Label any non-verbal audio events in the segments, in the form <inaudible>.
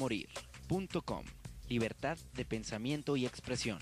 radiomorir.com. Libertad de pensamiento y expresión.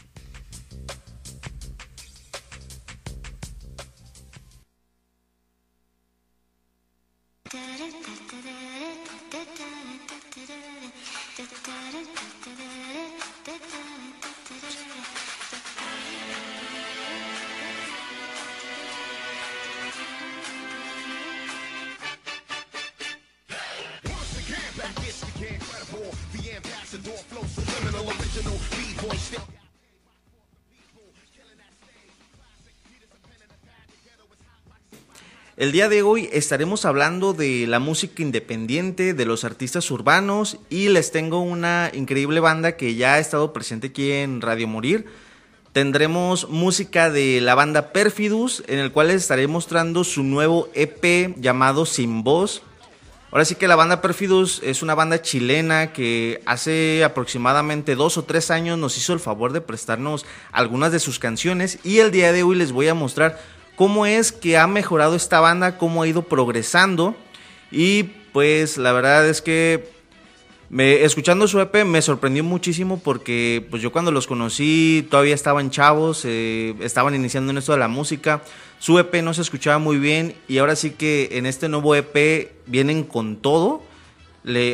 El día de hoy estaremos hablando de la música independiente, de los artistas urbanos y les tengo una increíble banda que ya ha estado presente aquí en Radio Morir. Tendremos música de la banda Perfidus, en el cual les estaré mostrando su nuevo EP llamado Sin Voz. Ahora sí que la banda Perfidus es una banda chilena que hace aproximadamente dos o tres años nos hizo el favor de prestarnos algunas de sus canciones y el día de hoy les voy a mostrar cómo es que ha mejorado esta banda, cómo ha ido progresando. Y pues la verdad es que me, escuchando su EP me sorprendió muchísimo porque pues yo cuando los conocí todavía estaban chavos, eh, estaban iniciando en esto de la música. Su EP no se escuchaba muy bien y ahora sí que en este nuevo EP vienen con todo.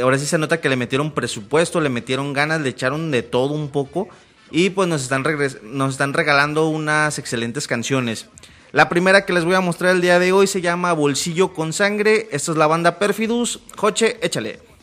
Ahora sí se nota que le metieron presupuesto, le metieron ganas, le echaron de todo un poco y pues nos están, nos están regalando unas excelentes canciones. La primera que les voy a mostrar el día de hoy se llama Bolsillo con Sangre. Esta es la banda Perfidus. Joche, échale.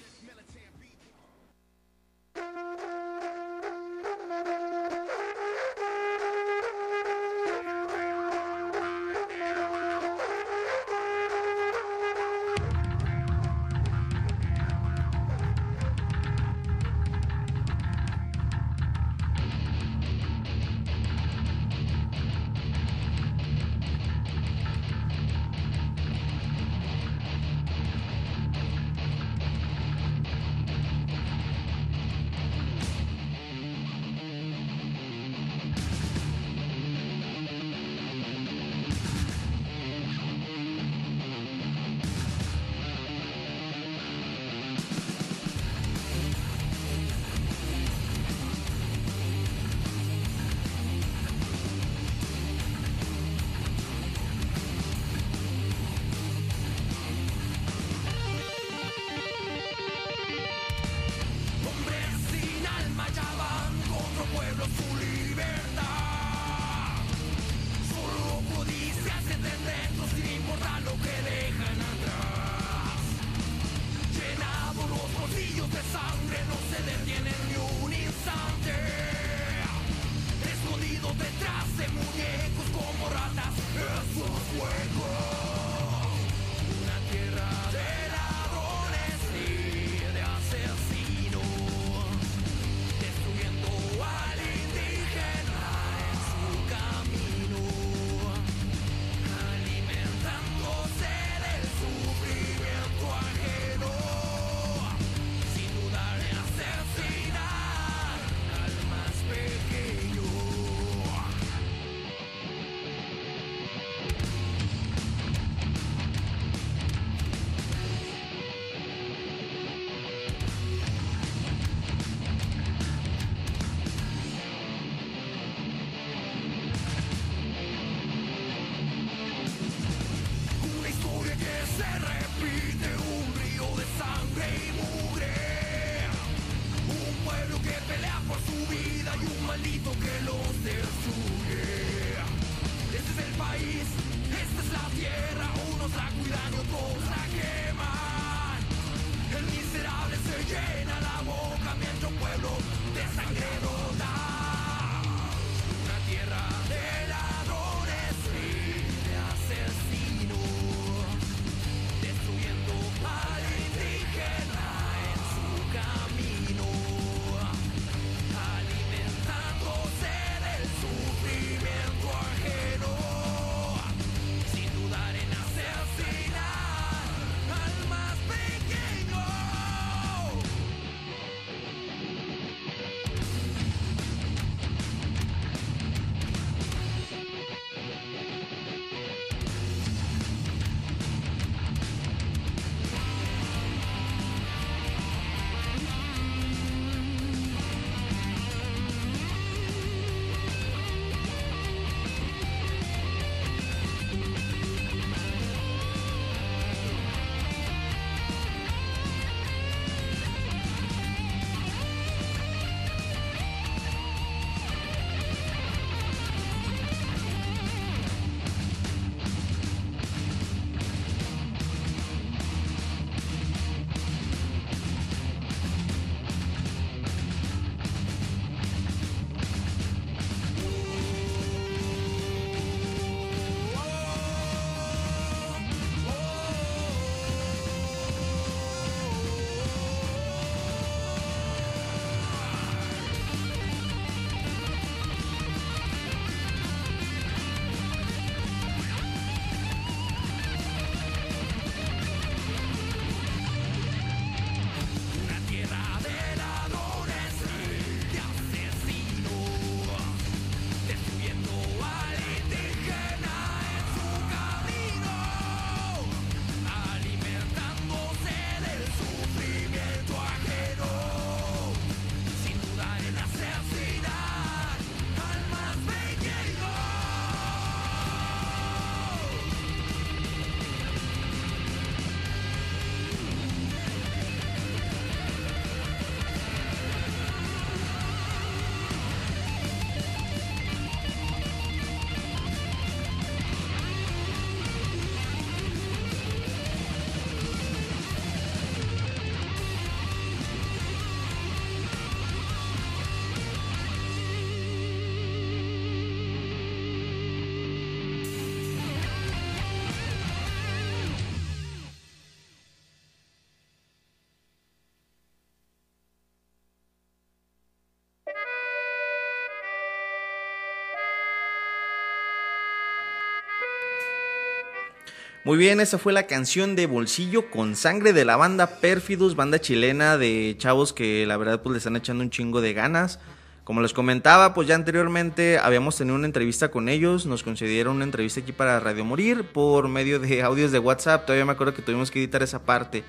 Muy bien, esa fue la canción de Bolsillo con sangre de la banda Perfidus, banda chilena de chavos que la verdad pues le están echando un chingo de ganas. Como les comentaba, pues ya anteriormente habíamos tenido una entrevista con ellos, nos concedieron una entrevista aquí para Radio Morir por medio de <laughs> audios de WhatsApp, todavía me acuerdo que tuvimos que editar esa parte.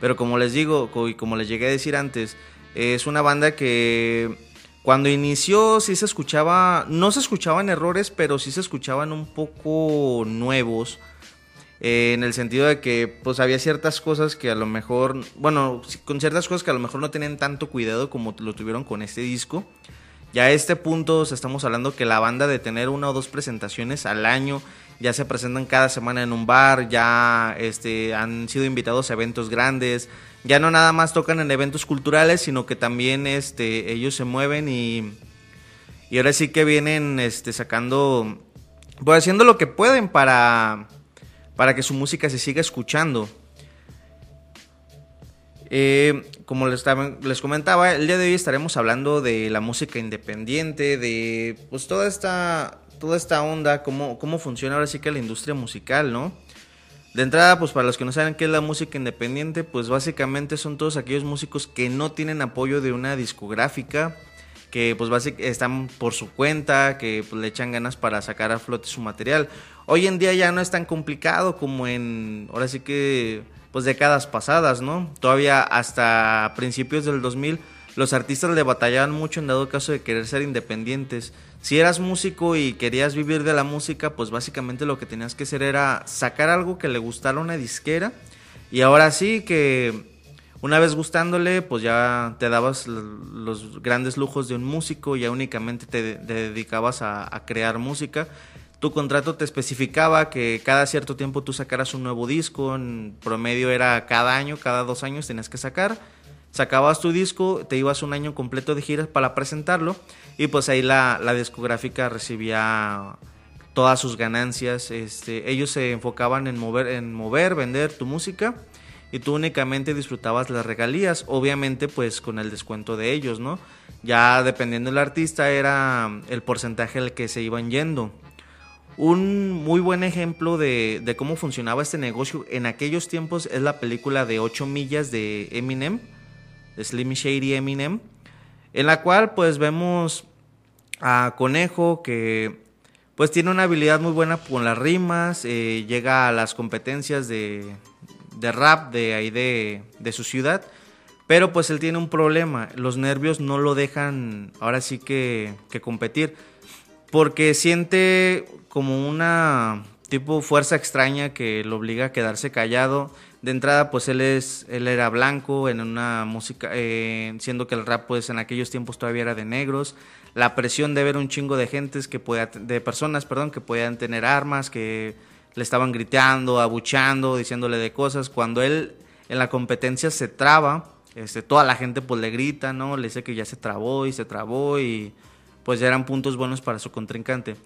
Pero como les digo, y como les llegué a decir antes, es una banda que cuando inició sí se escuchaba, no se escuchaban errores, pero sí se escuchaban un poco nuevos eh, en el sentido de que pues había ciertas cosas que a lo mejor, bueno, con ciertas cosas que a lo mejor no tenían tanto cuidado como lo tuvieron con este disco. Ya a este punto estamos hablando que la banda de tener una o dos presentaciones al año, ya se presentan cada semana en un bar, ya este, han sido invitados a eventos grandes, ya no nada más tocan en eventos culturales, sino que también este, ellos se mueven y, y ahora sí que vienen este, sacando, pues haciendo lo que pueden para para que su música se siga escuchando. Eh, como les, les, comentaba, el día de hoy estaremos hablando de la música independiente, de pues toda esta, toda esta onda, cómo, cómo funciona ahora sí que la industria musical, ¿no? De entrada, pues para los que no saben qué es la música independiente, pues básicamente son todos aquellos músicos que no tienen apoyo de una discográfica, que pues básicamente están por su cuenta, que pues, le echan ganas para sacar a flote su material. Hoy en día ya no es tan complicado como en, ahora sí que, pues décadas pasadas, ¿no? Todavía hasta principios del 2000 los artistas le batallaban mucho en dado caso de querer ser independientes. Si eras músico y querías vivir de la música, pues básicamente lo que tenías que hacer era sacar algo que le gustara una disquera. Y ahora sí que una vez gustándole, pues ya te dabas los grandes lujos de un músico, ya únicamente te, dedicabas a, a, crear música. Tu contrato te especificaba que cada cierto tiempo tú sacaras un nuevo disco, en promedio era cada año, cada dos años tenías que sacar. Sacabas tu disco, te ibas un año completo de giras para presentarlo y pues ahí la, discográfica recibía todas sus ganancias. Este, ellos se enfocaban en mover, en mover, vender tu música y tú únicamente disfrutabas las regalías, obviamente pues con el descuento de ellos, ¿no? Ya dependiendo del artista era el porcentaje al que se iban yendo. Un muy buen ejemplo de, de, cómo funcionaba este negocio en aquellos tiempos es la película de 8 millas de Eminem, Slim Shady Eminem, en la cual pues vemos a Conejo que pues tiene una habilidad muy buena con las rimas, eh, llega a las competencias de, de rap de ahí de, de su ciudad. Pero pues él tiene un problema, los nervios no lo dejan ahora sí que, que competir, porque siente como una tipo fuerza extraña que lo obliga a quedarse callado. De entrada, pues él es, él era blanco en una música, eh, siendo que el rap, pues en aquellos tiempos todavía era de negros. La presión de ver un chingo de gentes que pueda, de personas, perdón, que podían tener armas, que le estaban gritando, abuchando, diciéndole de cosas. Cuando él en la competencia se traba, este, toda la gente pues le grita, ¿no? Le dice que ya se trabó y se trabó y pues ya eran puntos buenos para su contrincante.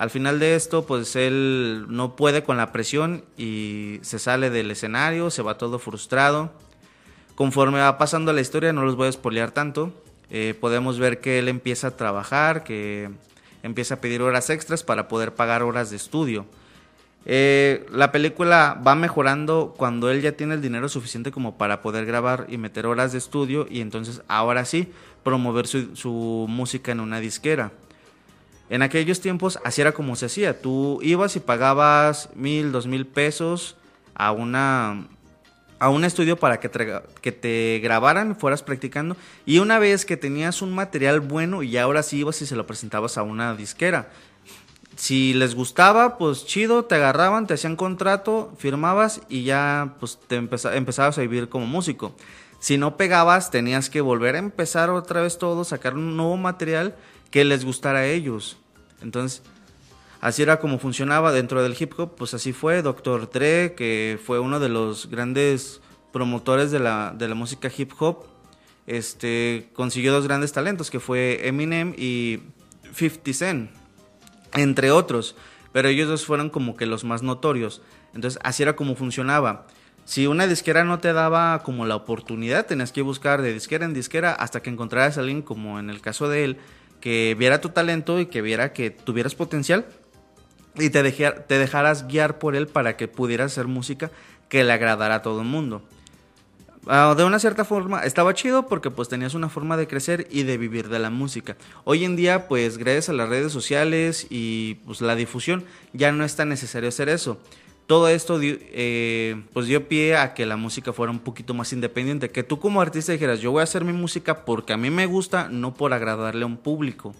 Al final de esto, pues él no puede con la presión y se sale del escenario, se va todo frustrado. Conforme va pasando la historia, no los voy a spoilear tanto, eh, podemos ver que él empieza a trabajar, que empieza a pedir horas extras para poder pagar horas de estudio. Eh, la película va mejorando cuando él ya tiene el dinero suficiente como para poder grabar y meter horas de estudio y entonces ahora sí promover su, música en una disquera. En aquellos tiempos así era como se hacía. Tú ibas y pagabas mil, dos mil pesos a una a un estudio para que te, grabaran, fueras practicando y una vez que tenías un material bueno y ahora sí ibas y se lo presentabas a una disquera si les gustaba, pues chido, te agarraban, te hacían contrato, firmabas y ya pues te empezabas a vivir como músico. Si no pegabas, tenías que volver a empezar otra vez todo, sacar un nuevo material que les gustara a ellos. Entonces, así era como funcionaba dentro del hip hop, pues así fue Dr. Dre, que fue uno de los grandes promotores de la, de la música hip hop, este, consiguió dos grandes talentos, que fue Eminem y 50 Cent entre otros, pero ellos dos fueron como que los más notorios. Entonces, así era como funcionaba. Si una disquera no te daba como la oportunidad, tenías que buscar de disquera en disquera hasta que encontraras a alguien, como en el caso de él, que viera tu talento y que viera que tuvieras potencial y te, te dejaras guiar por él para que pudieras hacer música que le agradara a todo el mundo. Ah, de una cierta forma estaba chido porque pues tenías una forma de crecer y de vivir de la música. Hoy en día pues gracias a las redes sociales y pues la difusión ya no es tan necesario hacer eso. Todo esto eh, pues dio pie a que la música fuera un poquito más independiente, que tú como artista dijeras yo voy a hacer mi música porque a mí me gusta, no por agradarle a un público.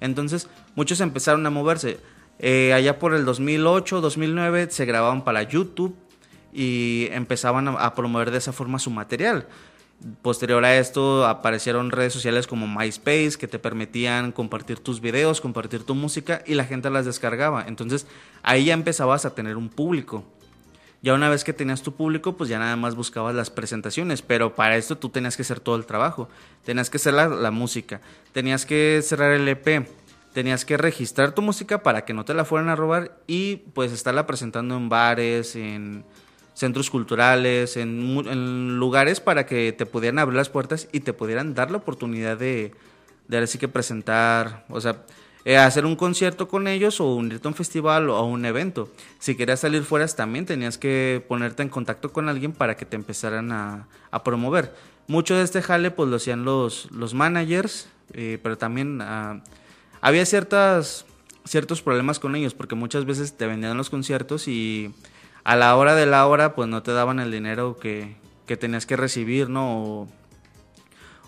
Entonces muchos empezaron a moverse. Eh, allá por el 2008, 2009 se grababan para YouTube y empezaban a, promover de esa forma su material. Posterior a esto aparecieron redes sociales como MySpace que te permitían compartir tus videos, compartir tu música y la gente las descargaba. Entonces ahí ya empezabas a tener un público. Ya una vez que tenías tu público, pues ya nada más buscabas las presentaciones, pero para esto tú tenías que hacer todo el trabajo. Tenías que hacer la, la música, tenías que cerrar el EP, tenías que registrar tu música para que no te la fueran a robar y pues estarla presentando en bares, en centros culturales, en, lugares para que te pudieran abrir las puertas y te pudieran dar la oportunidad de, de así que presentar, o sea, eh, hacer un concierto con ellos o unirte a un festival o a un evento. Si querías salir fuera también tenías que ponerte en contacto con alguien para que te empezaran a, promover. Mucho de este jale pues lo hacían los, los managers, eh, pero también ah, había ciertas, ciertos problemas con ellos porque muchas veces te vendían los conciertos y a la hora de la hora pues no te daban el dinero que, tenías que recibir, ¿no?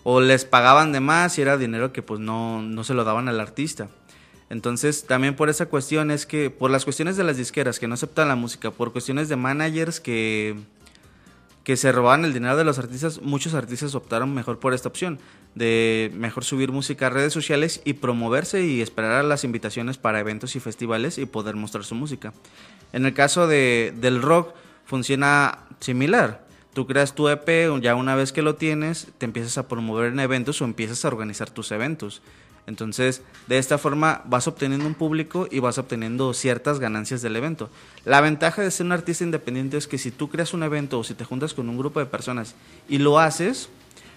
O, les pagaban de más y era dinero que pues no, no se lo daban al artista. Entonces, también por esa cuestión es que, por las cuestiones de las disqueras que no aceptan la música, por cuestiones de managers que, que se robaban el dinero de los artistas, muchos artistas optaron mejor por esta opción, de mejor subir música a redes sociales y promoverse y esperar a las invitaciones para eventos y festivales y poder mostrar su música. En el caso de, del rock funciona similar. Tú creas tu EP, ya una vez que lo tienes, te empiezas a promover en eventos o empiezas a organizar tus eventos. Entonces, de esta forma vas obteniendo un público y vas obteniendo ciertas ganancias del evento. La ventaja de ser un artista independiente es que si tú creas un evento o si te juntas con un grupo de personas y lo haces,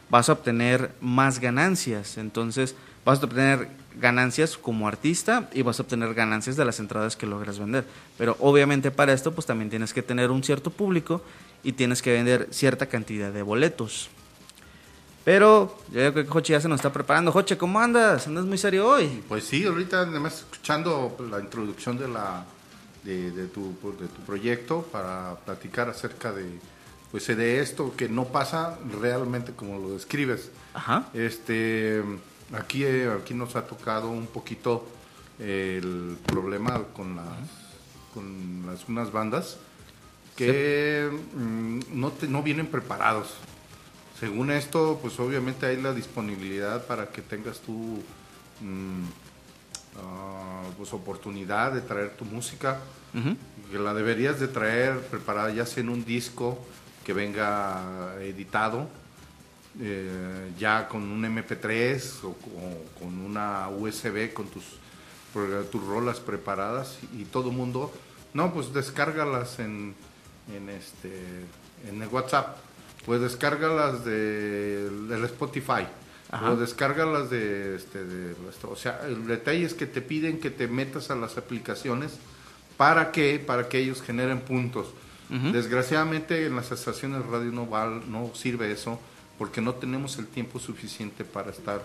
vas a obtener más ganancias. Entonces, vas a obtener ganancias como artista y vas a obtener ganancias de las entradas que logras vender. Pero obviamente para esto pues también tienes que tener un cierto público y tienes que vender cierta cantidad de boletos. Pero yo creo que Joche ya se nos está preparando. Joche, ¿cómo andas? ¿Andas muy serio hoy? Pues sí, ahorita además escuchando la introducción de la de, tu, de tu proyecto para platicar acerca de pues de esto que no pasa realmente como lo describes. Ajá. Este Aquí, aquí nos ha tocado un poquito el problema con las, con las unas bandas que mm, no, no vienen preparados. Según esto, pues obviamente hay la disponibilidad para que tengas tu mm, ah, pues oportunidad de traer tu música, que la deberías de traer preparada ya sea en un disco que venga editado eh, ya con un MP3 o, con una USB con tus, tus rolas preparadas y, todo mundo, no, pues descárgalas en, en, este, en el WhatsApp, pues descárgalas de, del Spotify. O descárgalas de, este, de, o sea, el detalle es que te piden que te metas a las aplicaciones para que, para que ellos generen puntos. Desgraciadamente en las estaciones radio no, no sirve eso porque no tenemos el tiempo suficiente para estar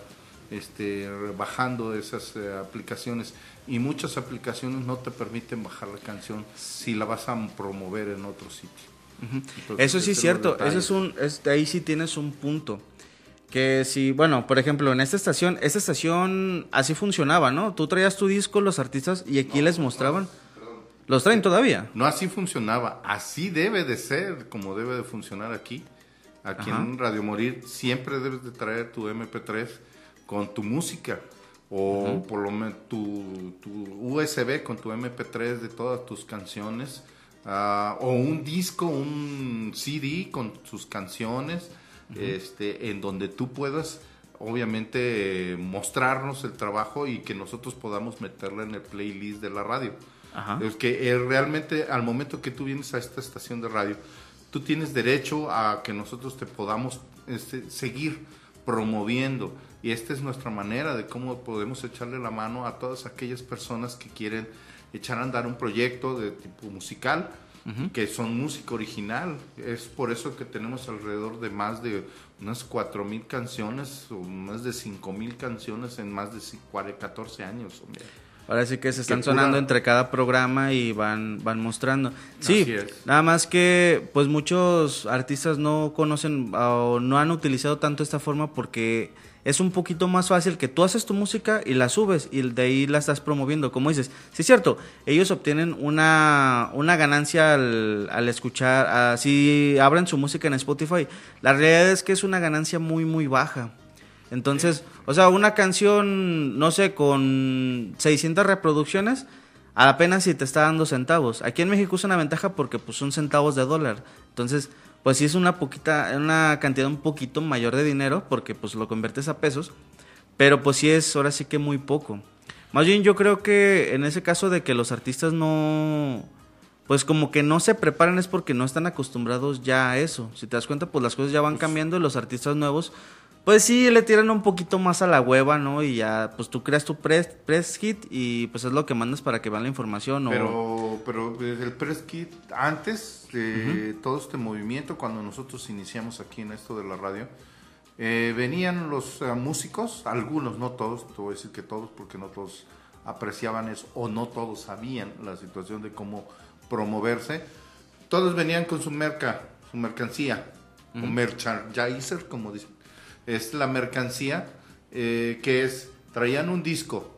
este, bajando esas eh, aplicaciones y muchas aplicaciones no te permiten bajar la canción si la vas a promover en otro sitio. Eso sí es cierto, eso es un, ahí sí tienes un punto. Que si, bueno, por ejemplo, en esta estación, esta estación así funcionaba, ¿no? Tú traías tu disco, los artistas, y aquí les mostraban. ¿Los traen todavía? No así funcionaba, así debe de ser, como debe de funcionar aquí. Aquí en Radio Morir siempre debes de traer tu MP3 con tu música o por lo menos tu, USB con tu MP3 de todas tus canciones ah, o un disco, un CD con sus canciones este, en donde tú puedas obviamente mostrarnos el trabajo y que nosotros podamos meterla en el playlist de la radio. Es que eh, realmente al momento que tú vienes a esta estación de radio, tú tienes derecho a que nosotros te podamos este, seguir promoviendo. Y esta es nuestra manera de cómo podemos echarle la mano a todas aquellas personas que quieren echar a andar un proyecto de tipo musical, que son música original. Es por eso que tenemos alrededor de más de unas 4.000 canciones o más de 5.000 canciones en más de 14 años. Ahora sí que se están sonando entre cada programa y van, van mostrando. Sí, nada más que pues muchos artistas no conocen o no han utilizado tanto esta forma porque es un poquito más fácil que tú haces tu música y la subes y de ahí la estás promoviendo. Como dices, sí es cierto, ellos obtienen una, una ganancia al, al escuchar, así abren su música en Spotify. La realidad es que es una ganancia muy, muy baja. Entonces, o sea, una canción, no sé, con 600 reproducciones, apenas si te está dando centavos. Aquí en México es una ventaja porque pues son centavos de dólar. Entonces, pues sí es una poquita, una cantidad un poquito mayor de dinero, porque pues lo conviertes a pesos, pero pues sí es ahora sí que muy poco. Más bien yo creo que en ese caso de que los artistas no, pues como que no se preparan es porque no están acostumbrados ya a eso. Si te das cuenta, pues las cosas ya van pues cambiando y los artistas nuevos pues sí, le tiran un poquito más a la hueva, ¿no? Y ya, pues tú creas tu press, press kit y pues es lo que mandas para que vean la información. Pero, pero el press kit, antes de todo este movimiento, cuando nosotros iniciamos aquí en esto de la radio, eh, venían los eh, músicos, algunos, no todos, te voy a decir que todos, porque no todos apreciaban eso, o no todos sabían la situación de cómo promoverse. Todos venían con su merca, su mercancía, un merchandiser, como dicen es la mercancía eh, que es, traían un disco,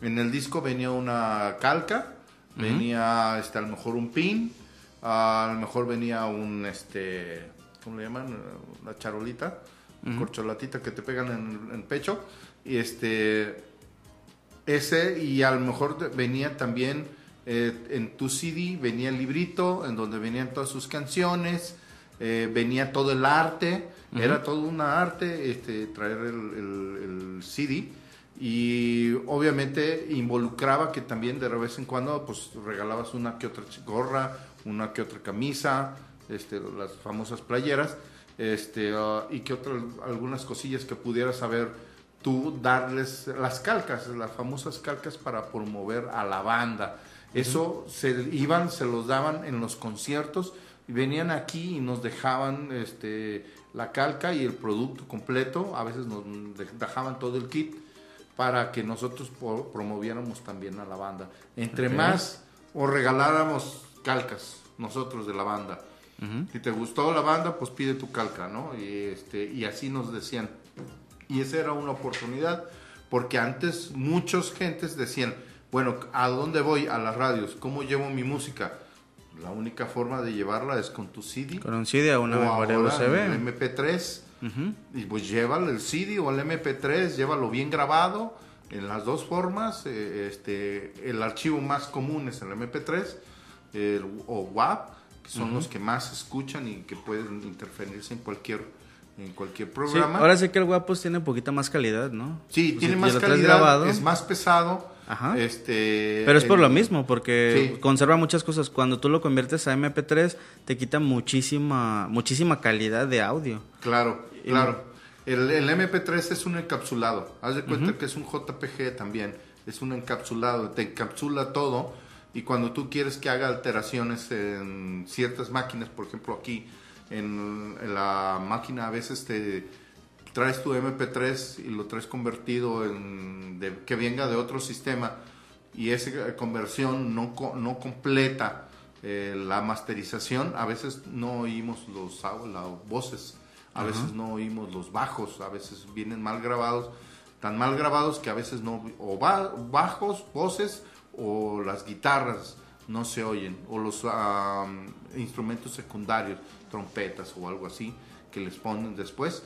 en el disco venía una calca, venía este, a lo mejor un pin, a lo mejor venía un, este, ¿cómo le llaman? La charolita, corcholatita que te pegan en el pecho, y este, ese, y a lo mejor venía también eh, en tu CD, venía el librito en donde venían todas sus canciones, eh, venía todo el arte, era todo una arte este, traer el, CD y obviamente involucraba que también de vez en cuando pues regalabas una que otra gorra, una que otra camisa, este, las famosas playeras, este, uh, y que otras algunas cosillas que pudieras saber tú darles las calcas, las famosas calcas para promover a la banda. Eso se iban, se los daban en los conciertos venían aquí y nos dejaban este la calca y el producto completo, a veces nos dejaban todo el kit para que nosotros promoviéramos también a la banda. Entre más o regaláramos calcas nosotros de la banda. Si te gustó la banda, pues pide tu calca, ¿no? Y, este, y así nos decían. Y esa era una oportunidad, porque antes muchos gentes decían, bueno, ¿a dónde voy? A las radios, ¿cómo llevo mi música? La única forma de llevarla es con tu CD. Con un CD o una memoria USB. MP3. Y pues llévalo el CD o el MP3, llévalo bien grabado en las dos formas. Eh, este, el archivo más común es el MP3 o WAP, que son los que más escuchan y que pueden interferirse en cualquier en cualquier programa. ahora sé que el WAP pues tiene poquita más calidad, ¿no? Sí, tiene más calidad, es más pesado Ajá. Este, Pero es por lo mismo, porque conserva muchas cosas. Cuando tú lo conviertes a MP3, te quita muchísima, muchísima calidad de audio. Claro, claro. El, MP3 es un encapsulado. Haz de cuenta que es un JPG también. Es un encapsulado. Te encapsula todo. Y cuando tú quieres que haga alteraciones en ciertas máquinas, por ejemplo aquí, en la máquina a veces te traes tu MP3 y lo traes convertido en que venga de otro sistema y esa conversión no, no completa eh, la masterización, a veces no oímos los las voces, a veces no oímos los bajos, a veces vienen mal grabados, tan mal grabados que a veces no, o bajos, voces o las guitarras no se oyen, o los instrumentos secundarios, trompetas o algo así, que les ponen después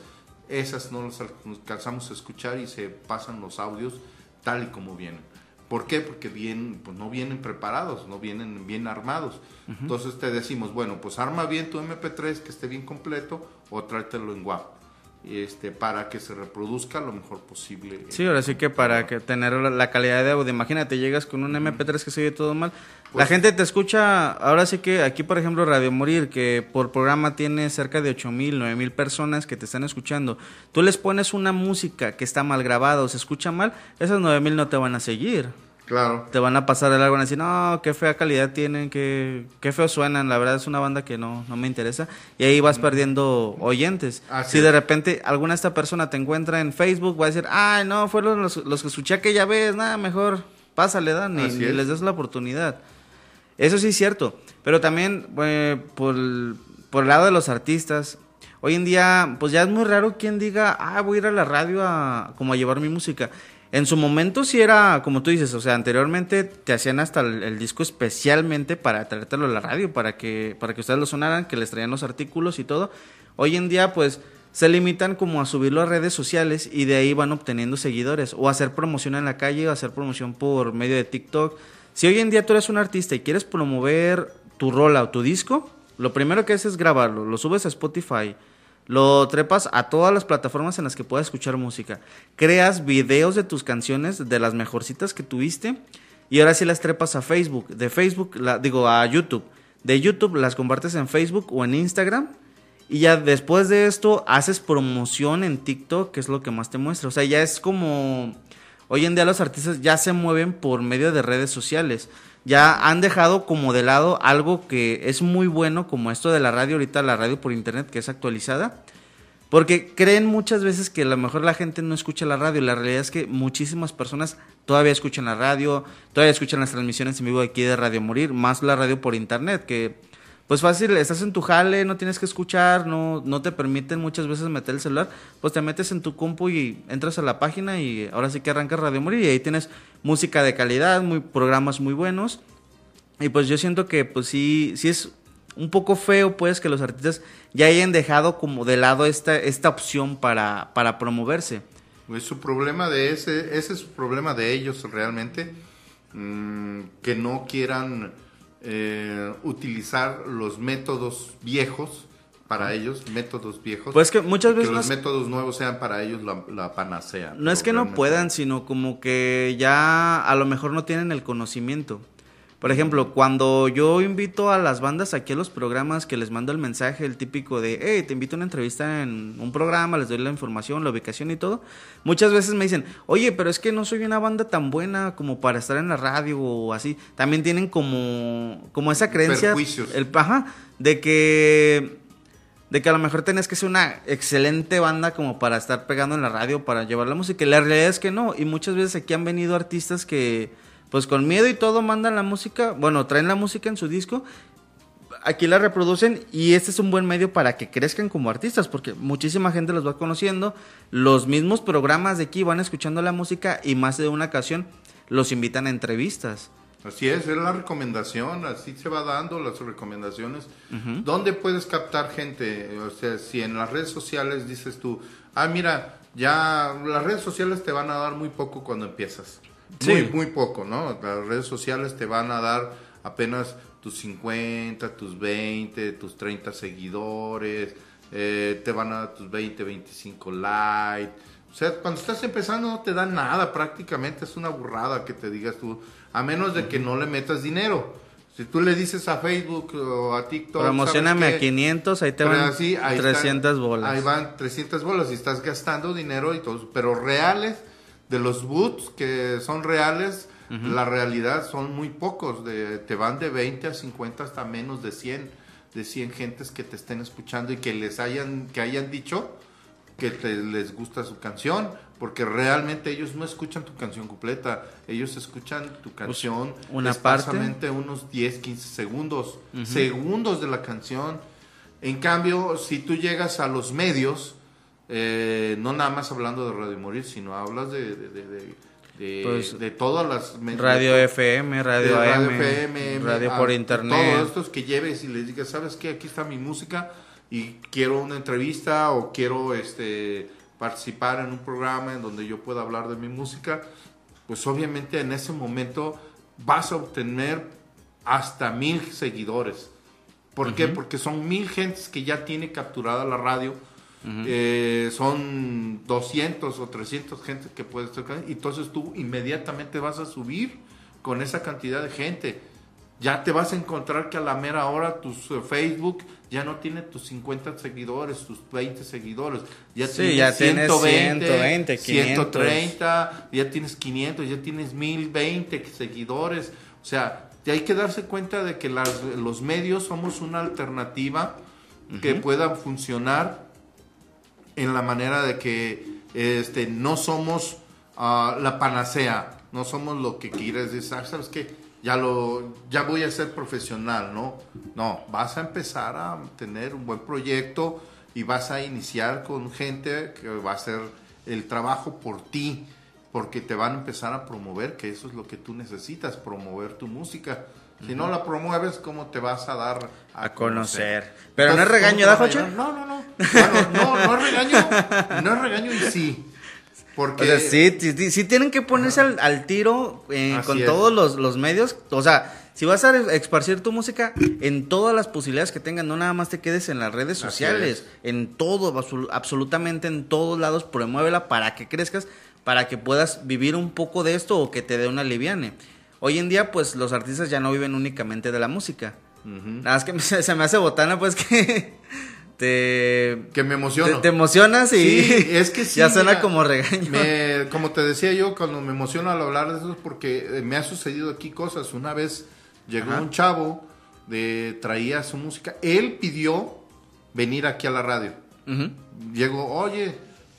esas no las alcanzamos a escuchar y se pasan los audios tal y como vienen. ¿Por qué? Porque bien, pues no vienen preparados, no vienen bien armados. Entonces te decimos, bueno, pues arma bien tu MP3 que esté bien completo o tráetelo en WAP este, para que se reproduzca lo mejor posible. Sí, ahora sí que para que tener la calidad de audio. Imagínate, llegas con un MP3 que se oye todo mal. La gente te escucha, ahora sí que aquí, por ejemplo, Radio Morir, que por programa tiene cerca de 8 mil, 9 mil personas que te están escuchando. Tú les pones una música que está mal grabada o se escucha mal, esas 9 mil no te van a seguir. Claro. Te van a pasar el algo y decir, no, qué fea calidad tienen, qué, qué feo suenan, la verdad es una banda que no, no me interesa. Y ahí vas perdiendo oyentes. Así si de repente alguna de esta persona te encuentra en Facebook, va a decir, ay, no, fueron los, los que escuché aquella vez, nada, mejor pásale, da, ni, Así ni es. les des la oportunidad. Eso sí es cierto. Pero también, eh, por, por el lado de los artistas, hoy en día, pues ya es muy raro quien diga, ah, voy a ir a la radio a, como a llevar mi música. En su momento sí era, como tú dices, o sea, anteriormente te hacían hasta el, el disco especialmente para traértelo a la radio, para que, para que ustedes lo sonaran, que les traían los artículos y todo. Hoy en día, pues, se limitan como a subirlo a redes sociales y de ahí van obteniendo seguidores, o hacer promoción en la calle, o hacer promoción por medio de TikTok. Si hoy en día tú eres un artista y quieres promover tu rola o tu disco, lo primero que haces es grabarlo, lo subes a Spotify, lo trepas a todas las plataformas en las que puedas escuchar música. Creas videos de tus canciones, de las mejorcitas que tuviste, y ahora sí las trepas a Facebook. De Facebook, la, digo, a YouTube. De YouTube las compartes en Facebook o en Instagram. Y ya después de esto haces promoción en TikTok, que es lo que más te muestra. O sea, ya es como... Hoy en día los artistas ya se mueven por medio de redes sociales. Ya han dejado como de lado algo que es muy bueno, como esto de la radio, ahorita la radio por internet que es actualizada. Porque creen muchas veces que a lo mejor la gente no escucha la radio. La realidad es que muchísimas personas todavía escuchan la radio, todavía escuchan las transmisiones en vivo aquí de Radio Morir, más la radio por internet, que pues fácil, estás en tu jale, no tienes que escuchar, no, no te permiten muchas veces meter el celular, pues te metes en tu compu y entras a la página y ahora sí que arrancas Radio Morir y ahí tienes música de calidad, muy, programas muy buenos. Y pues yo siento que pues sí, sí es un poco feo pues que los artistas ya hayan dejado como de lado esta, esta opción para, para promoverse. Es su problema de ese, ese es su problema de ellos realmente, mm, que no quieran eh, utilizar los métodos viejos para ellos, métodos viejos. Pues que muchas que veces no los es- métodos nuevos sean para ellos la, la panacea. No es que no puedan, sino como que ya a lo mejor no tienen el conocimiento. Por ejemplo, cuando yo invito a las bandas aquí a los programas que les mando el mensaje, el típico de, hey, te invito a una entrevista en un programa, les doy la información, la ubicación y todo, muchas veces me dicen, oye, pero es que no soy una banda tan buena como para estar en la radio o así. También tienen como, como esa creencia, Perjuicios. el, ajá, de que de que a lo mejor tenés que ser una excelente banda como para estar pegando en la radio, para llevar la música. Y la realidad es que no. Y muchas veces aquí han venido artistas que, pues con miedo y todo, mandan la música, bueno, traen la música en su disco, aquí la reproducen y este es un buen medio para que crezcan como artistas, porque muchísima gente los va conociendo, los mismos programas de aquí van escuchando la música y más de una ocasión los invitan a entrevistas. Así es, es la recomendación, así se va dando las recomendaciones. ¿Dónde puedes captar gente? O sea, si en las redes sociales dices tú, ah, mira, ya las redes sociales te van a dar muy poco cuando empiezas. Sí. Muy, muy poco, ¿no? Las redes sociales te van a dar apenas tus 50, tus 20, tus 30 seguidores, eh, te van a dar tus 20, 25 likes. O sea, cuando estás empezando no te dan nada prácticamente, es una burrada que te digas tú, a menos de que no le metas dinero. Si tú le dices a Facebook o a TikTok, Promocioname ¿sabes a qué? 500, ahí te van así, ahí 300 están- bolas. Ahí van 300 bolas y estás gastando dinero y todo. Pero reales, de los boots que son reales, la realidad son muy pocos. De, te van de 20 a 50 hasta menos de 100. De 100 gentes que te estén escuchando y que les hayan, que hayan dicho que te, les gusta su canción. Porque realmente ellos no escuchan tu canción completa. Ellos escuchan tu canción Pues, una parte. unos 10, 15 segundos. Segundos de la canción. En cambio, si tú llegas a los medios, eh, no nada más hablando de Radio Morir, sino hablas de, de, de, de, de- Pues, de todas las... Radio de- FM, Radio, FM, Radio a- por internet. Todos estos que lleves y les digas, ¿sabes qué? Aquí está mi música y quiero una entrevista o quiero este participar en un programa en donde yo pueda hablar de mi música, pues obviamente en ese momento vas a obtener hasta mil seguidores. ¿Por qué? Porque son mil gentes que ya tiene capturada la radio. Eh, son 200 o 300 gentes que puedes tocar. Y entonces tú inmediatamente vas a subir con esa cantidad de gente. Ya te vas a encontrar que a la mera hora tu Facebook ya no tiene tus 50 seguidores, tus 20 seguidores. Ya sí, ya 120, 120 130, ya tienes 500, ya tienes 1020 seguidores. O sea, hay que darse cuenta de que las, los medios somos una alternativa que pueda funcionar en la manera de que este, no somos ah, la panacea, no somos lo que quieres decir, ah, ¿sabes qué? Ya, lo, ya voy a ser profesional, ¿no? No, vas a empezar a tener un buen proyecto y vas a iniciar con gente que va a hacer el trabajo por ti, porque te van a empezar a promover, que eso es lo que tú necesitas, promover tu música. Si no la promueves, ¿cómo te vas a dar a, conocer? Pero no es regaño, ¿da, Joche? No, no, no. Bueno, no, no es regaño. No es regaño y sí. Porque... O sea, sí, sí, tienen que ponerse al, tiro eh, con todos los, los, medios. O sea, si vas a esparcir tu música en todas las posibilidades que tengan, no nada más te quedes en las redes sociales, en todo, absolutamente en todos lados, promuévela para que crezcas, para que puedas vivir un poco de esto o que te dé una liviane. Hoy en día, pues los artistas ya no viven únicamente de la música. Nada más que <laughs> se me hace botana, pues que te. Que me emociono. Te, emocionas y. es que <laughs> ya suena como regaño. como te decía yo, cuando me emociono al hablar de eso es porque eh, me ha sucedido aquí cosas. Una vez llegó un chavo, de, traía su música. Él pidió venir aquí a la radio. Llegó, oye,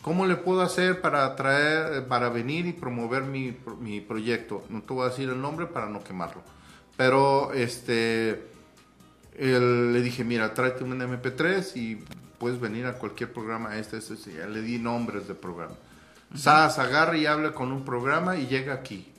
¿Cómo le puedo hacer para traer, para venir y promover mi, mi, proyecto? No te voy a decir el nombre para no quemarlo. Pero este, le dije, mira, tráete un MP3 y puedes venir a cualquier programa. Este, este, este. Le di nombres de programa. SAS agarra y habla con un programa y llega aquí.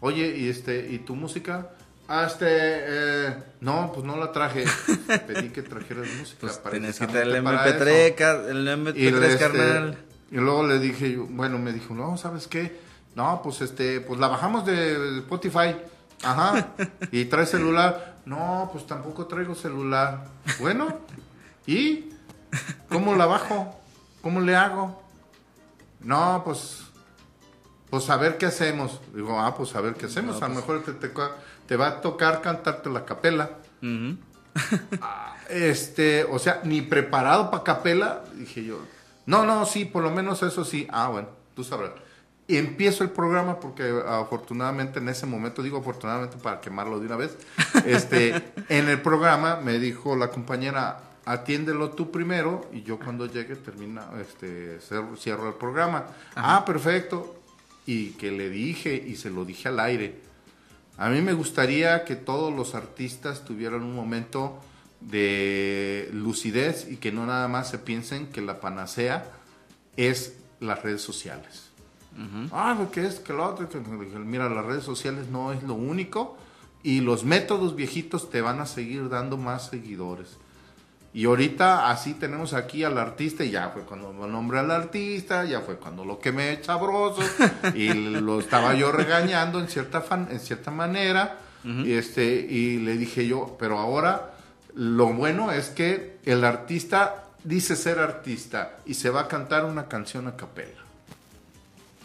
Oye, ¿y, este, ¿y tu música? Ah, este, eh, no, pues no la traje. <laughs> Pedí que trajeras música. Pues tenés que traer el MP3, el MP3, y este, carnal. Y luego le dije, bueno, me dijo, no, ¿sabes qué? No, pues este, pues la bajamos de Spotify. Ajá. <laughs> y trae celular. No, pues tampoco traigo celular. Bueno, ¿y? ¿Cómo la bajo? ¿Cómo le hago? No, pues, pues a ver qué hacemos. Digo, ah, pues a ver qué hacemos. a lo pues mejor te, te te va a tocar cantarte la capela. <laughs> Ah, este, o sea, ni preparado para capela, dije yo. No, no, sí, por lo menos eso sí. Ah, bueno, tú sabrás. Y empiezo el programa porque afortunadamente en ese momento, digo afortunadamente para quemarlo de una vez, <laughs> este, en el programa me dijo la compañera, atiéndelo tú primero y yo cuando llegue termina, este, cierro el programa. Ah, perfecto. Y que le dije y se lo dije al aire a mí me gustaría que todos los artistas tuvieran un momento de lucidez y que no nada más se piensen que la panacea es las redes sociales. Ah, lo que es que lo otro, que, mira, las redes sociales no es lo único y los métodos viejitos te van a seguir dando más seguidores. Y ahorita así tenemos aquí al artista y ya fue cuando me nombré al artista, ya fue cuando lo quemé chabroso <laughs> y lo estaba yo regañando en cierta, fan, en cierta manera y, este, y le dije yo, pero ahora lo bueno es que el artista dice ser artista y se va a cantar una canción a capela.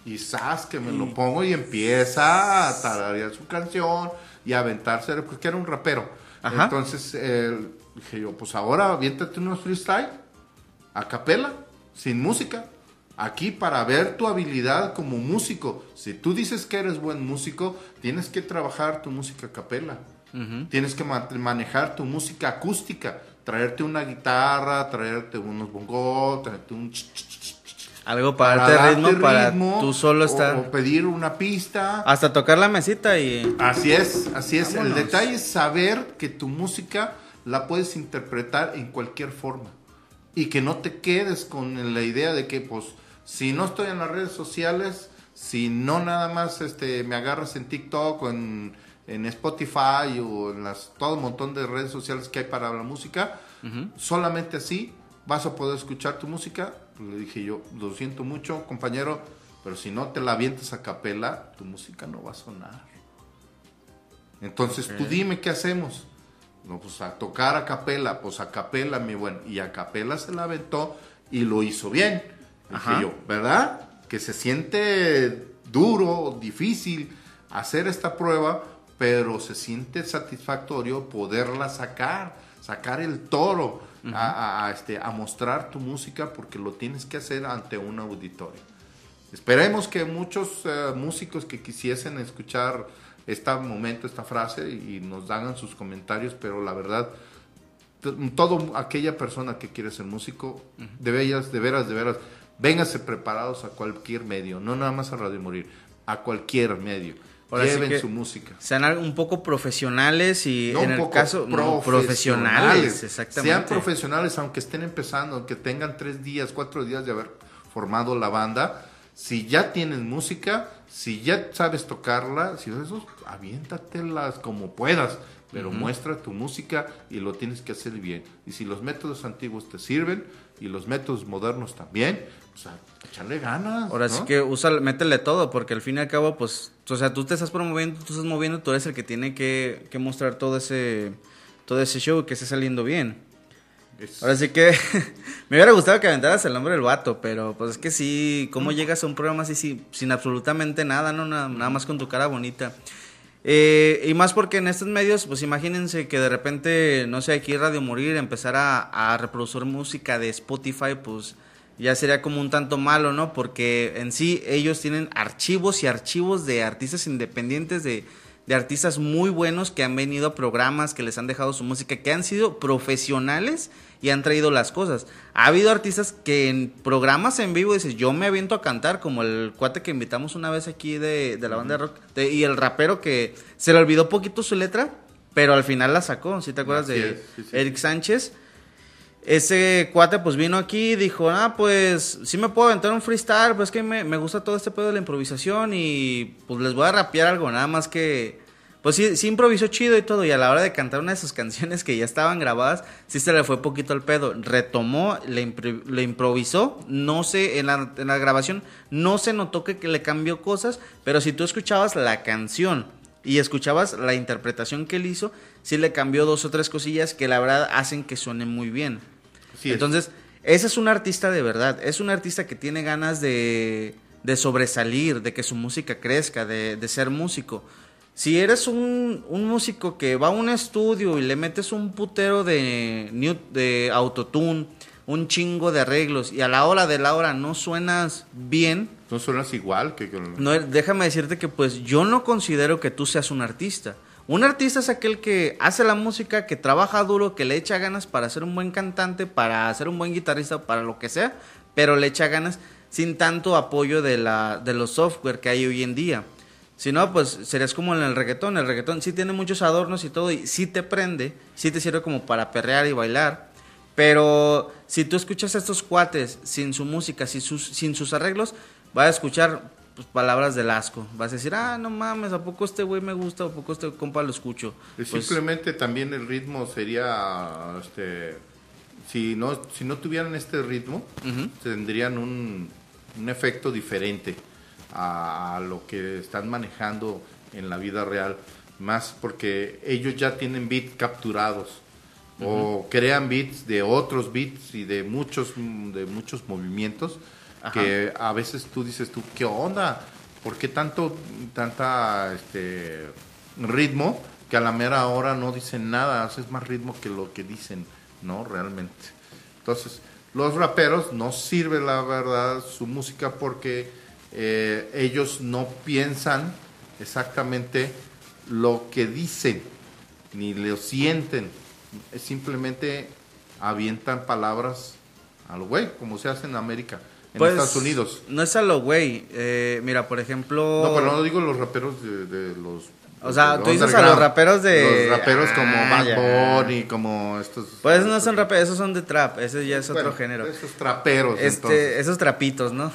Y sabes que me lo pongo y empieza a tararear su canción y a aventarse, porque era un rapero. Entonces, el Dije yo, pues ahora aviéntate unos freestyle a capela, sin música. Aquí para ver tu habilidad como músico. Si tú dices que eres buen músico, tienes que trabajar tu música a capela. Tienes que manejar tu música acústica. Traerte una guitarra, traerte unos bongos, traerte un... Algo para, darte ritmo, para tú solo estar. O pedir una pista. Hasta tocar la mesita y. Así es, así es. El detalle es saber que tu música la puedes interpretar en cualquier forma. Y que no te quedes con la idea de que, pues, si no estoy en las redes sociales, si no nada más este, me agarras en TikTok o en, Spotify o en las, todo un montón de redes sociales que hay para la música, solamente así vas a poder escuchar tu música. Le dije yo, lo siento mucho, compañero, pero si no te la avientas a capela, tu música no va a sonar. Entonces tú dime qué hacemos. No, pues a tocar a capela, pues a capela, mi buen. Y a capela se la aventó y lo hizo bien. Dije yo, ¿verdad? Que se siente duro, difícil hacer esta prueba, pero se siente satisfactorio poderla sacar, sacar el toro a, a- a, este, a mostrar tu música porque lo tienes que hacer ante un auditorio. Esperemos que muchos eh, músicos que quisiesen escuchar este momento, esta frase y nos hagan sus comentarios, pero la verdad, t- todo aquella persona que quiere ser músico, de veras, de veras, de veras, vénganse preparados a cualquier medio, no nada más a Radio Morir, a cualquier medio. Ahora Lleven que su música. Sean un poco profesionales y No en un el caso no, profesionales, exactamente. Sean profesionales, aunque estén empezando, aunque tengan tres días, cuatro días de haber formado la banda. Si ya tienes música, si ya sabes tocarla, si eso, aviéntatelas como puedas, pero muestra tu música y lo tienes que hacer bien. Y si los métodos antiguos te sirven y los métodos modernos también, pues a echarle ganas. Ahora ¿no? sí que usa, métele todo, porque al fin y al cabo, pues, o sea, tú te estás promoviendo, tú estás moviendo, tú eres el que tiene que, que mostrar todo ese, todo ese show que esté saliendo bien. Ahora sí que <laughs> me hubiera gustado que aventaras el nombre del vato, pero pues es que sí, ¿cómo llegas a un programa así sin, sin absolutamente nada, no? Nada, nada más con tu cara bonita. Eh, y más porque en estos medios, pues imagínense que de repente, no sé, aquí Radio Morir empezar a, a reproducir música de Spotify, pues ya sería como un tanto malo, ¿no? Porque en sí ellos tienen archivos y archivos de artistas independientes, de, de artistas muy buenos que han venido a programas, que les han dejado su música, que han sido profesionales y han traído las cosas. Ha habido artistas que en programas en vivo dices, yo me aviento a cantar, como el cuate que invitamos una vez aquí de, de la banda de rock, de- y el rapero que se le olvidó poquito su letra, pero al final la sacó, ¿sí te acuerdas de es, sí, sí. Eric Sánchez? Ese cuate pues vino aquí y dijo, ah, pues sí me puedo aventar un freestyle, pues que me, me gusta todo este pedo de la improvisación y pues les voy a rapear algo, nada más que, pues sí, improvisó chido y todo y a la hora de cantar una de sus <laughs> canciones que ya estaban grabadas, sí se le fue poquito el pedo, retomó, le, le improvisó, no sé, en la, en la grabación no se notó que, que le cambió cosas, pero si tú escuchabas la canción y escuchabas la interpretación que él hizo, sí le cambió dos o tres cosillas que la verdad hacen que suene muy bien. Es. Entonces, ese es un artista de verdad, es un artista que tiene ganas de, de sobresalir, de que su música crezca, de, de ser músico. Si eres un, un músico que va a un estudio y le metes un putero de, de autotune, un chingo de arreglos y a la hora de la hora no suenas bien, no suenas igual que no, déjame decirte que pues yo no considero que tú seas un artista. Un artista es aquel que hace la música, que trabaja duro, que le echa ganas para ser un buen cantante, para ser un buen guitarrista, para lo que sea, pero le echa ganas sin tanto apoyo de, la, de los software que hay hoy en día. Si no, pues serías como en el reggaetón. El reggaetón sí tiene muchos adornos y todo, y sí te prende, sí te sirve como para perrear y bailar. Pero si tú escuchas estos cuates sin su música, sin sus, sin sus arreglos, vas a escuchar pues, palabras del asco. Vas a decir, ah, no mames, ¿a poco este güey me gusta? ¿A poco este compa lo escucho? Es Pues, Simplemente también el ritmo sería, este, si no, si no tuvieran este ritmo, tendrían un, un efecto diferente a, a lo que están manejando en la vida real, más porque ellos ya tienen beats capturados o crean beats de otros beats y de muchos de muchos movimientos Que a veces tú dices tú qué onda por qué tanto tanta este ritmo que a la mera hora no dicen nada haces más ritmo que lo que dicen no realmente entonces los raperos no sirve la verdad su música porque eh, ellos no piensan exactamente lo que dicen ni lo sienten. Simplemente avientan palabras al güey como se hace en América en pues, Estados Unidos No es a lo güey. Eh, mira, por ejemplo... no, pero no digo los raperos de, de los. O sea, tú dices a los raperos de- Los raperos como Ah, Bad. Bunny, como estos. Pues no son raperos, esos son de trap, ese ya es otro género. Esos traperos, Este, entonces. esos trapitos, ¿no?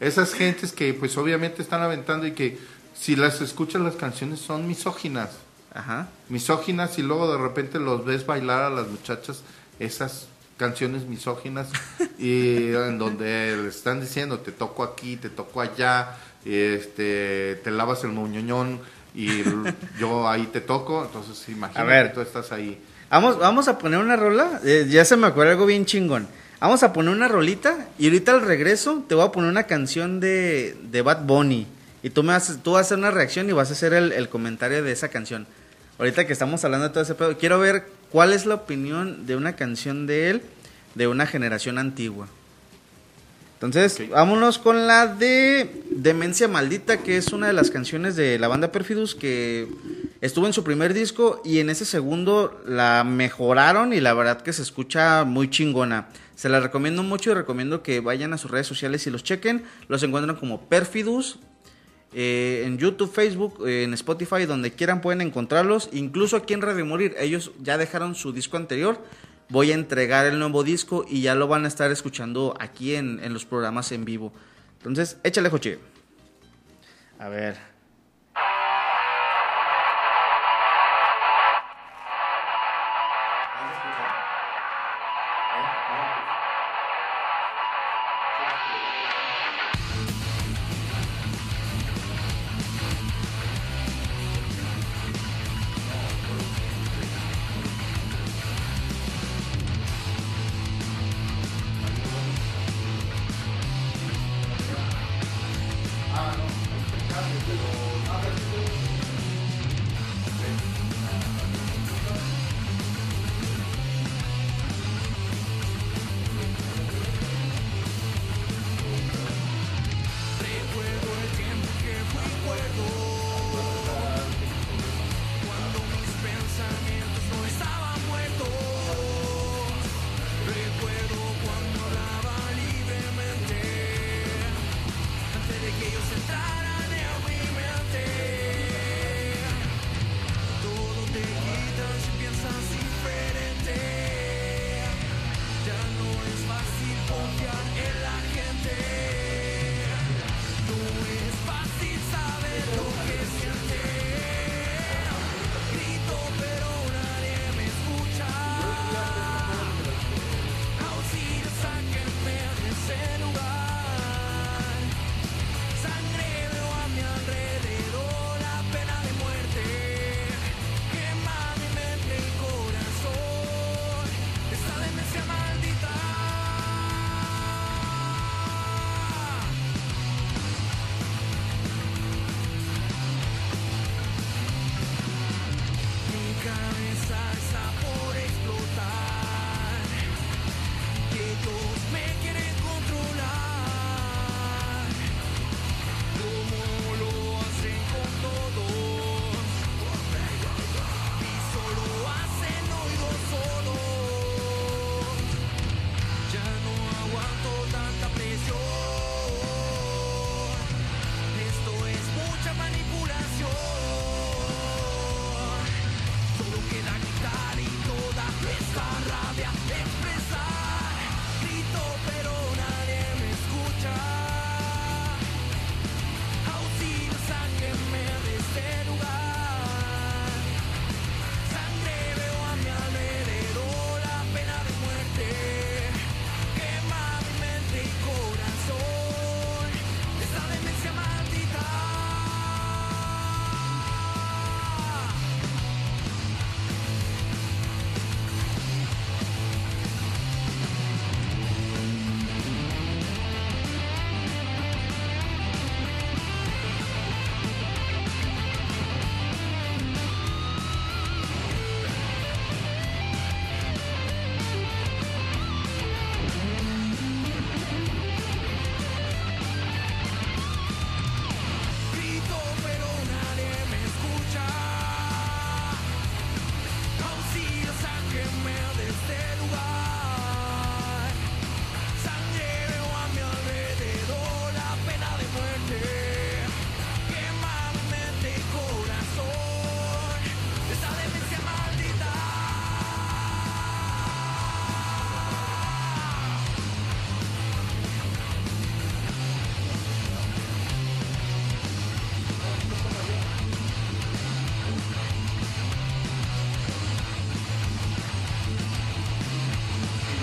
Esas gentes que, pues, obviamente están aventando y que, si las escuchas, las canciones son misóginas. Ajá. Misóginas y luego de repente los ves bailar a las muchachas esas canciones misóginas <laughs> y en donde le están diciendo te toco aquí, te toco allá, este, te lavas el moñoñón y yo ahí te toco, entonces imagínate ver. que tú estás ahí. Vamos, vamos a poner una rola. eh, ya se me acuerda algo bien chingón. Vamos a poner una rolita y ahorita al regreso te voy a poner una canción de, de Bad Bunny. Y tú, me vas, tú vas a hacer una reacción y vas a hacer el, el comentario de esa canción. Ahorita que estamos hablando de todo ese pedo, quiero ver cuál es la opinión de una canción de él de una generación antigua. Entonces, vámonos con la de Demencia Maldita, que es una de las canciones de la banda Perfidus que estuvo en su primer disco y en ese segundo la mejoraron y la verdad que se escucha muy chingona. Se la recomiendo mucho y recomiendo que vayan a sus redes sociales y los chequen. Los encuentran como Perfidus eh, en YouTube, Facebook, eh, en Spotify, donde quieran pueden encontrarlos. Incluso aquí en Radio Morir, ellos ya dejaron su disco anterior. Voy a entregar el nuevo disco y ya lo van a estar escuchando aquí en, en los programas en vivo. Entonces, échale, Joche. A ver.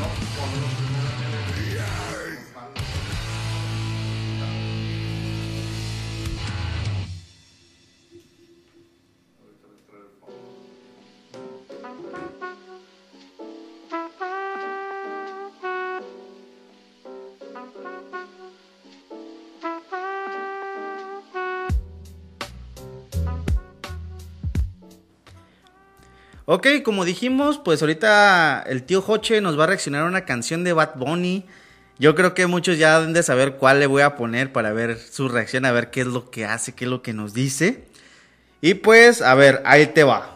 not following the Ok, como dijimos, pues ahorita el tío Joche nos va a reaccionar a una canción de Bad Bunny. Yo creo que muchos ya deben de saber cuál le voy a poner para ver su reacción, a ver qué es lo que hace, qué es lo que nos dice. Y pues, a ver, ahí te va.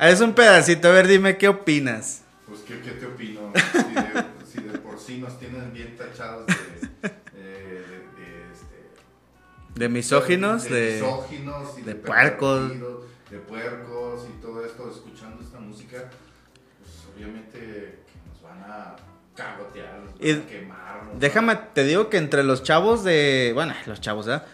Es un pedacito, a ver, dime qué opinas. Pues, ¿qué, qué te opino? Si de, si de, por sí nos tienen bien tachados de, de, de, este, de misóginos, de, de, misóginos y de puercos. De puercos y todo esto, escuchando esta música, pues obviamente nos van a cagotear, nos van a quemar. Déjame, van te digo que entre los chavos de. Bueno, los chavos, ¿verdad?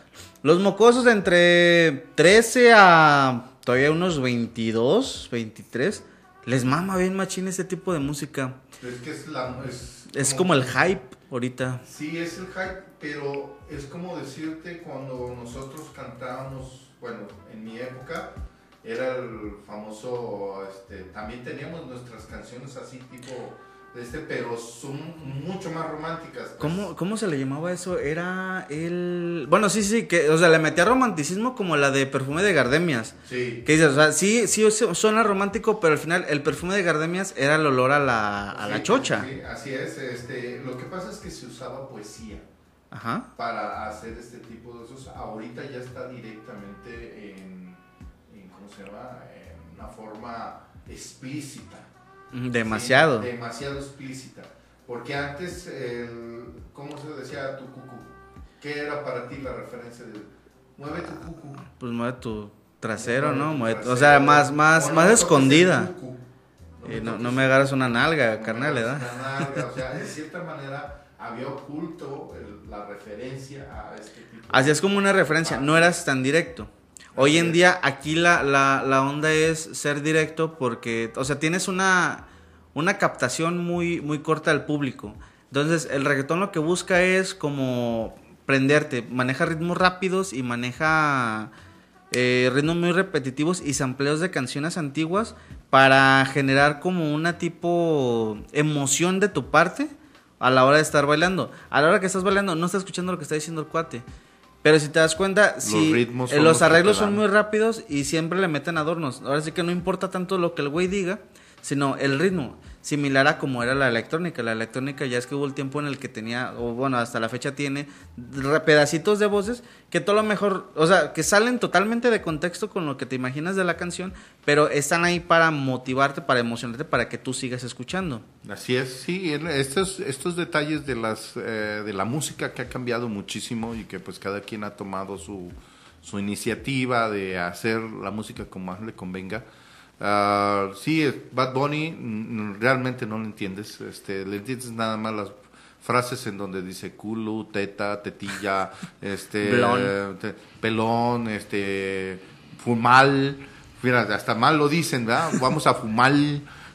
Los mocosos de entre 13 a todavía unos 22, 23, les mama bien machín ese tipo de música. Es que es la... Es, Es como el hype ahorita. Sí, es el hype, pero es como decirte cuando nosotros cantábamos, bueno, en mi época era el famoso, este, también teníamos nuestras canciones así tipo este, pero son mucho más románticas. pues. ¿Cómo, ¿Cómo se le llamaba eso? Era el. Bueno, sí, sí, que, o sea, le metía romanticismo como la de perfume de gardemias. Sí. Que dices, o sea, sí, sí suena romántico, pero al final el perfume de gardemias era el olor a la, a la chocha. sí, así es. Este, lo que pasa es que se usaba poesía Ajá. para hacer este tipo de cosas. Ahorita ya está directamente en, en ¿cómo se llama? En una forma explícita. Demasiado. Sí, demasiado explícita. Porque antes, el, ¿cómo se decía tu cucu? ¿Qué era para ti la referencia de mueve tu cucu? Pues mueve tu trasero, Mueve ¿no? tu trasero. o sea, más, más, más me escondida. Eh, no, toques no me agarras una nalga, no me carnal, ¿verdad? la nalga. O sea, de <laughs> cierta manera había oculto el- la referencia a este tipo. Así es como una referencia, no eras tan directo. Hoy en día aquí la, la, la onda es ser directo porque, o sea, tienes una, una captación muy, muy corta del público. Entonces, el reggaetón lo que busca es como prenderte, maneja ritmos rápidos y maneja eh, ritmos muy repetitivos y sampleos de canciones antiguas para generar como una tipo emoción de tu parte a la hora de estar bailando. A la hora que estás bailando no estás escuchando lo que está diciendo el cuate. Pero si te das cuenta, ritmos eh, los los que arreglos son muy rápidos y siempre le meten adornos. Ahora sí que no importa tanto lo que el güey diga, sino el ritmo. Similar a como era la electrónica. La electrónica ya es que hubo el tiempo en el que tenía, o bueno, hasta la fecha tiene pedacitos de voces que todo lo mejor, o sea, que salen totalmente de contexto con lo que te imaginas de la canción, pero están ahí para motivarte, para emocionarte, para que tú sigas escuchando. Así es, sí, estos, estos detalles de, las, eh, de la música que ha cambiado muchísimo y que pues cada quien ha tomado su, su iniciativa de hacer la música como más le convenga. Ah, sí, Bad Bunny realmente no lo entiendes, este, le entiendes nada más las frases en donde dice culo, teta, tetilla, <laughs> este, te- pelón, este, fumal, mira, hasta mal lo dicen, ¿verdad? Vamos a fumar,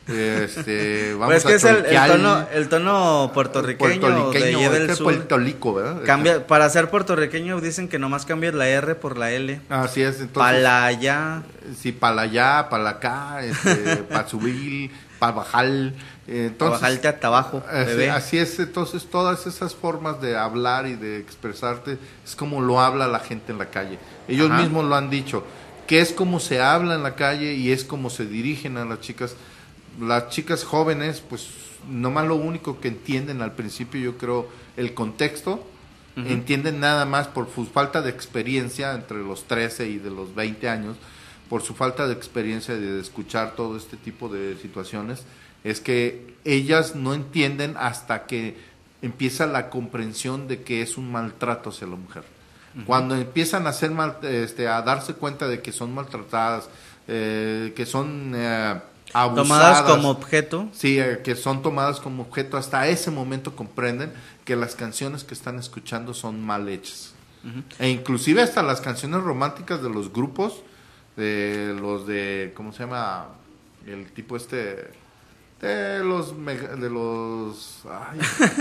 este, <laughs> vamos Pues es que a es el, tono, el tono puertorriqueño, Puertorriqueño, de del que es sur. puertolico, ¿verdad? Cambia, para ser puertorriqueño dicen que nomás cambias la R por la L. Así es, entonces. Para allá. Sí, para allá, para acá, este, <laughs> para subir, para bajar. Para bajarte hasta abajo, Así, es, entonces todas esas formas de hablar y de expresarte es como lo habla la gente en la calle. Ellos Ajá. mismos lo han dicho, que es como se habla en la calle y es como se dirigen a las chicas. Las chicas jóvenes, pues nomás lo único que entienden al principio, yo creo, el contexto, entienden nada más por su falta de experiencia entre los 13 y de los 20 años, por su falta de experiencia de escuchar todo este tipo de situaciones, es que ellas no entienden hasta que empieza la comprensión de que es un maltrato hacia la mujer. Cuando empiezan a hacer mal- este, a darse cuenta de que son maltratadas, eh, que son eh, abusadas, Tomadas como objeto. Sí, eh, que son tomadas como objeto, hasta ese momento comprenden que las canciones que están escuchando son mal hechas. E inclusive hasta las canciones románticas de los grupos, de los de, ¿cómo se llama? El tipo este, de los, de los, ay,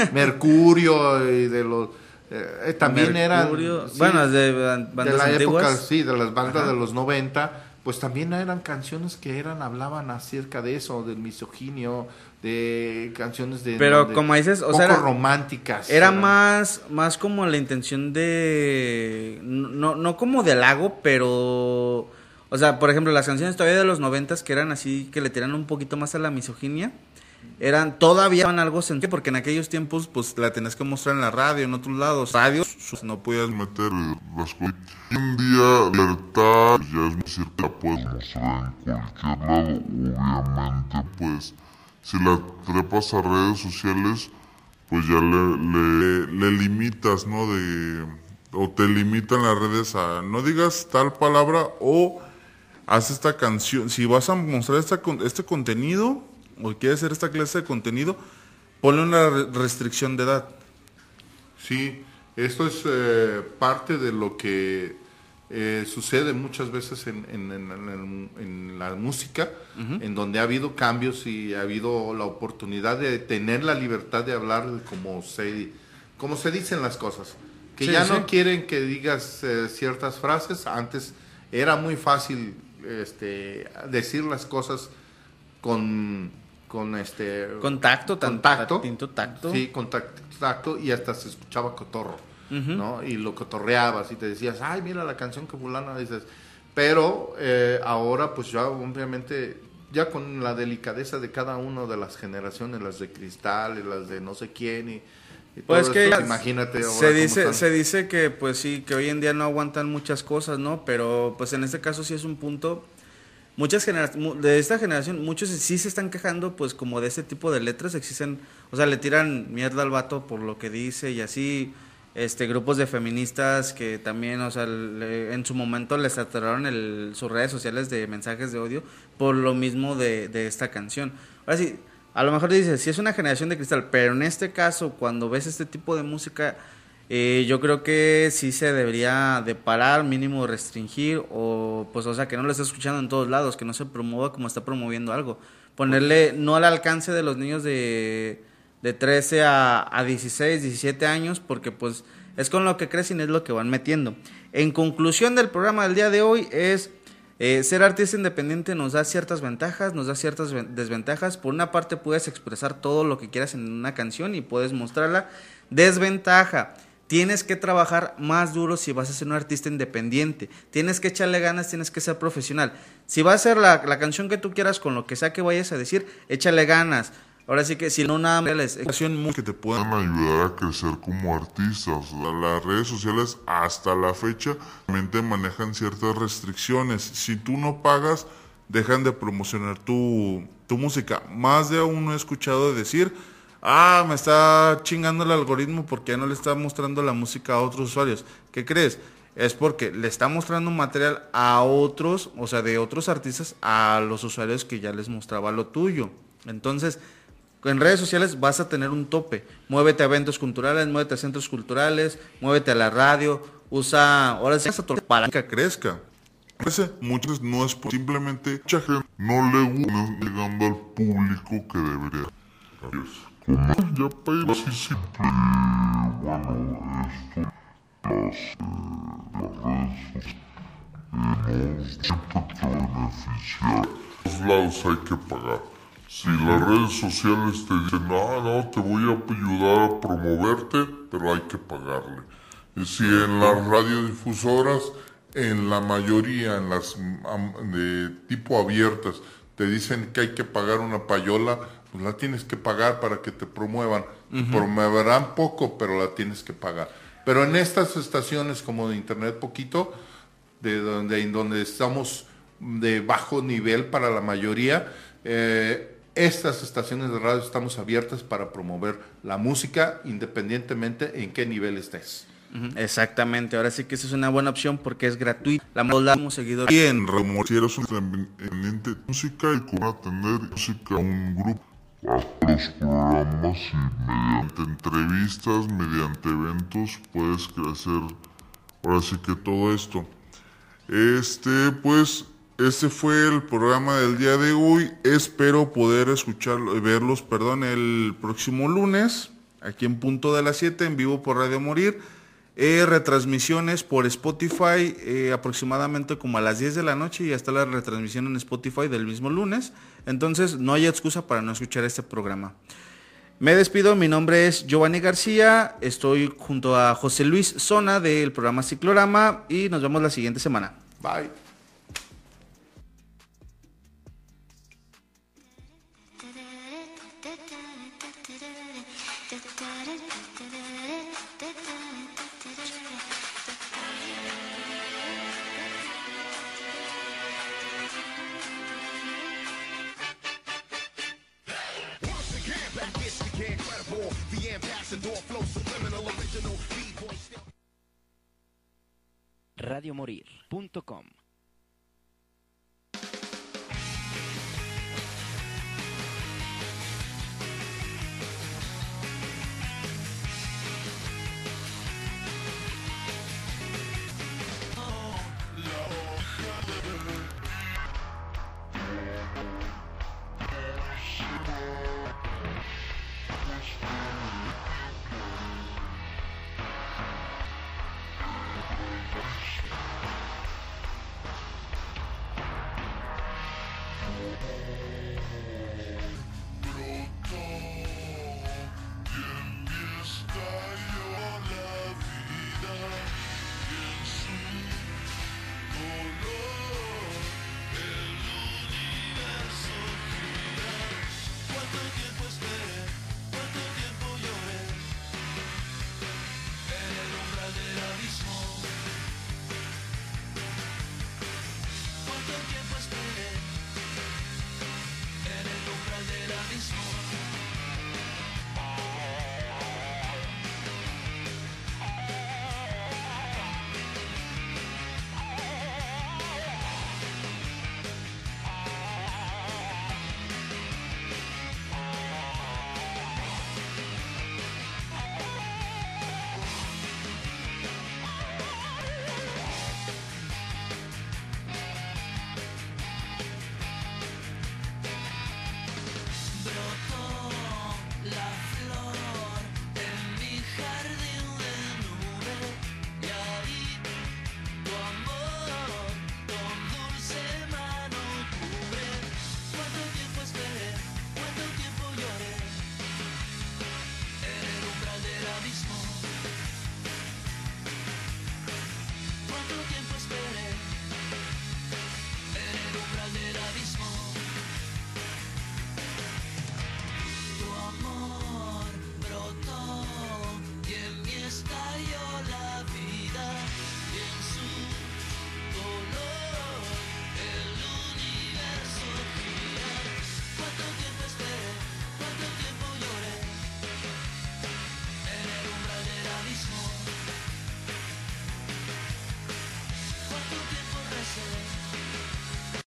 <laughs> Mercurio y de los, eh, también eran... sí, bueno, de bandas de la antiguas. época, sí, de las bandas Ajá. de los 90, pues también eran canciones que eran hablaban acerca de eso, del misoginio, de canciones de Pero como dices, o poco sea, era- románticas. Era eran- más, más como la intención de. No, no como de halago, pero. O sea, por ejemplo, las canciones todavía de los noventas que eran así, que le tiran un poquito más a la misoginia, eran todavía eran algo sentido, porque en aquellos tiempos, pues la tenías que mostrar en la radio, en otros lados. Radios, no podías meter las cosas. En día, libertad pues, ya es cierta, la puedes mostrar en cualquier lado. Obviamente, pues, si la trepas a redes sociales, pues ya le, le, le limitas, ¿no? De, o te limitan las redes a no digas tal palabra o haz esta canción. Si vas a mostrar esta, con- este contenido o quieres hacer esta clase de contenido, ponle una re- restricción de edad. Sí, esto es eh, parte de lo que eh, sucede muchas veces en, en- en- en- en la música, en donde ha habido cambios y ha habido la oportunidad de tener la libertad de hablar como se, como se dicen las cosas. Que Sí, ya sí. no quieren que digas eh, ciertas frases. Antes era muy fácil este, decir las cosas con, con este Contacto, tan- contacto, tinto tacto. sí, contacto, tacto, y hasta se escuchaba cotorro, ¿no? Y lo cotorreabas y te decías, ay, mira la canción que fulana dices, pero eh, ahora pues ya obviamente ya con la delicadeza de cada una de las generaciones, las de cristal y las de no sé quién y, y Pues todo que esto, imagínate ahora se dice están. se dice que pues sí que hoy en día no aguantan muchas cosas no pero pues en este caso sí es un punto muchas generaciones de esta generación muchos sí se están quejando pues como de ese tipo de letras. Existen o sea le tiran mierda al vato por lo que dice y así este grupos de feministas que también o sea le- en su momento les saturaron el, sus redes sociales de mensajes de odio por lo mismo de, de esta canción. Ahora sí a lo mejor dices, si es una generación de cristal, pero en este caso, cuando ves este tipo de música, eh, yo creo que sí se debería de parar, mínimo restringir, o pues, o sea, que no lo esté escuchando en todos lados, que no se promueva como está promoviendo algo. Ponerle no al alcance de los niños de, de 13 a, a 16, 17 años, porque pues es con lo que crecen, es lo que van metiendo. En conclusión del programa del día de hoy es... Eh, ser artista independiente nos da ciertas ventajas, nos da ciertas ven- desventajas. Por una parte puedes expresar todo lo que quieras en una canción y puedes mostrarla. Desventaja, tienes que trabajar más duro si vas a ser un artista independiente. Tienes que echarle ganas, tienes que ser profesional. Si va a ser la, la canción que tú quieras con lo que sea que vayas a decir, échale ganas. Ahora sí que si no nada más que te puedan ayudar a crecer como artistas. La- Las redes sociales hasta la fecha realmente manejan ciertas restricciones. Si tú no pagas, dejan de promocionar tu, tu música. Más de uno he escuchado decir, ah, me está chingando el algoritmo porque ya no le está mostrando la música a otros usuarios. ¿Qué crees? Es porque le está mostrando material a otros, o sea, de otros artistas, a los usuarios que ya les mostraba lo tuyo. Entonces, en redes sociales vas a tener un tope. Muévete a eventos culturales, muévete a centros culturales, muévete a la radio, usa, ahora sí, tu palanca. que crezca. Muchas no es simplemente no le gusta llegando al público que debería. Adiós. Como ya para así simple, bueno, esto, las, eh, las redes eh, no te beneficiar. Los lados hay que pagar. Si las redes sociales te dicen, no, no, te voy a ayudar a promoverte, pero hay que pagarle. Y si en las radiodifusoras, en la mayoría, en las de tipo abiertas, te dicen que hay que pagar una payola, pues la tienes que pagar para que te promuevan. Promoverán poco, pero la tienes que pagar. Pero en estas estaciones como de internet poquito, de donde, en donde estamos de bajo nivel para la mayoría, eh, estas estaciones de radio estamos abiertas para promover la música independientemente en qué nivel estés. Exactamente, ahora sí que esa es una buena opción porque es gratuita. La moda como seguidor. Bien, Ramón, si eres un independiente de música y cómo atender música a un grupo, los programas mediante entrevistas, mediante eventos, puedes crecer. Ahora sí que todo esto. Este, pues, este fue el programa del día de hoy. Espero poder escucharlo, verlos, perdón, el próximo lunes, aquí en punto de las 7, en vivo por Radio Morir. eh, retransmisiones por Spotify eh, aproximadamente como a las 10 de la noche y hasta la retransmisión en Spotify del mismo lunes. Entonces no hay excusa para no escuchar este programa. Me despido, mi nombre es Giovanni García, estoy junto a José Luis Zona del programa Ciclorama y nos vemos la siguiente semana. Bye. radiomorir.com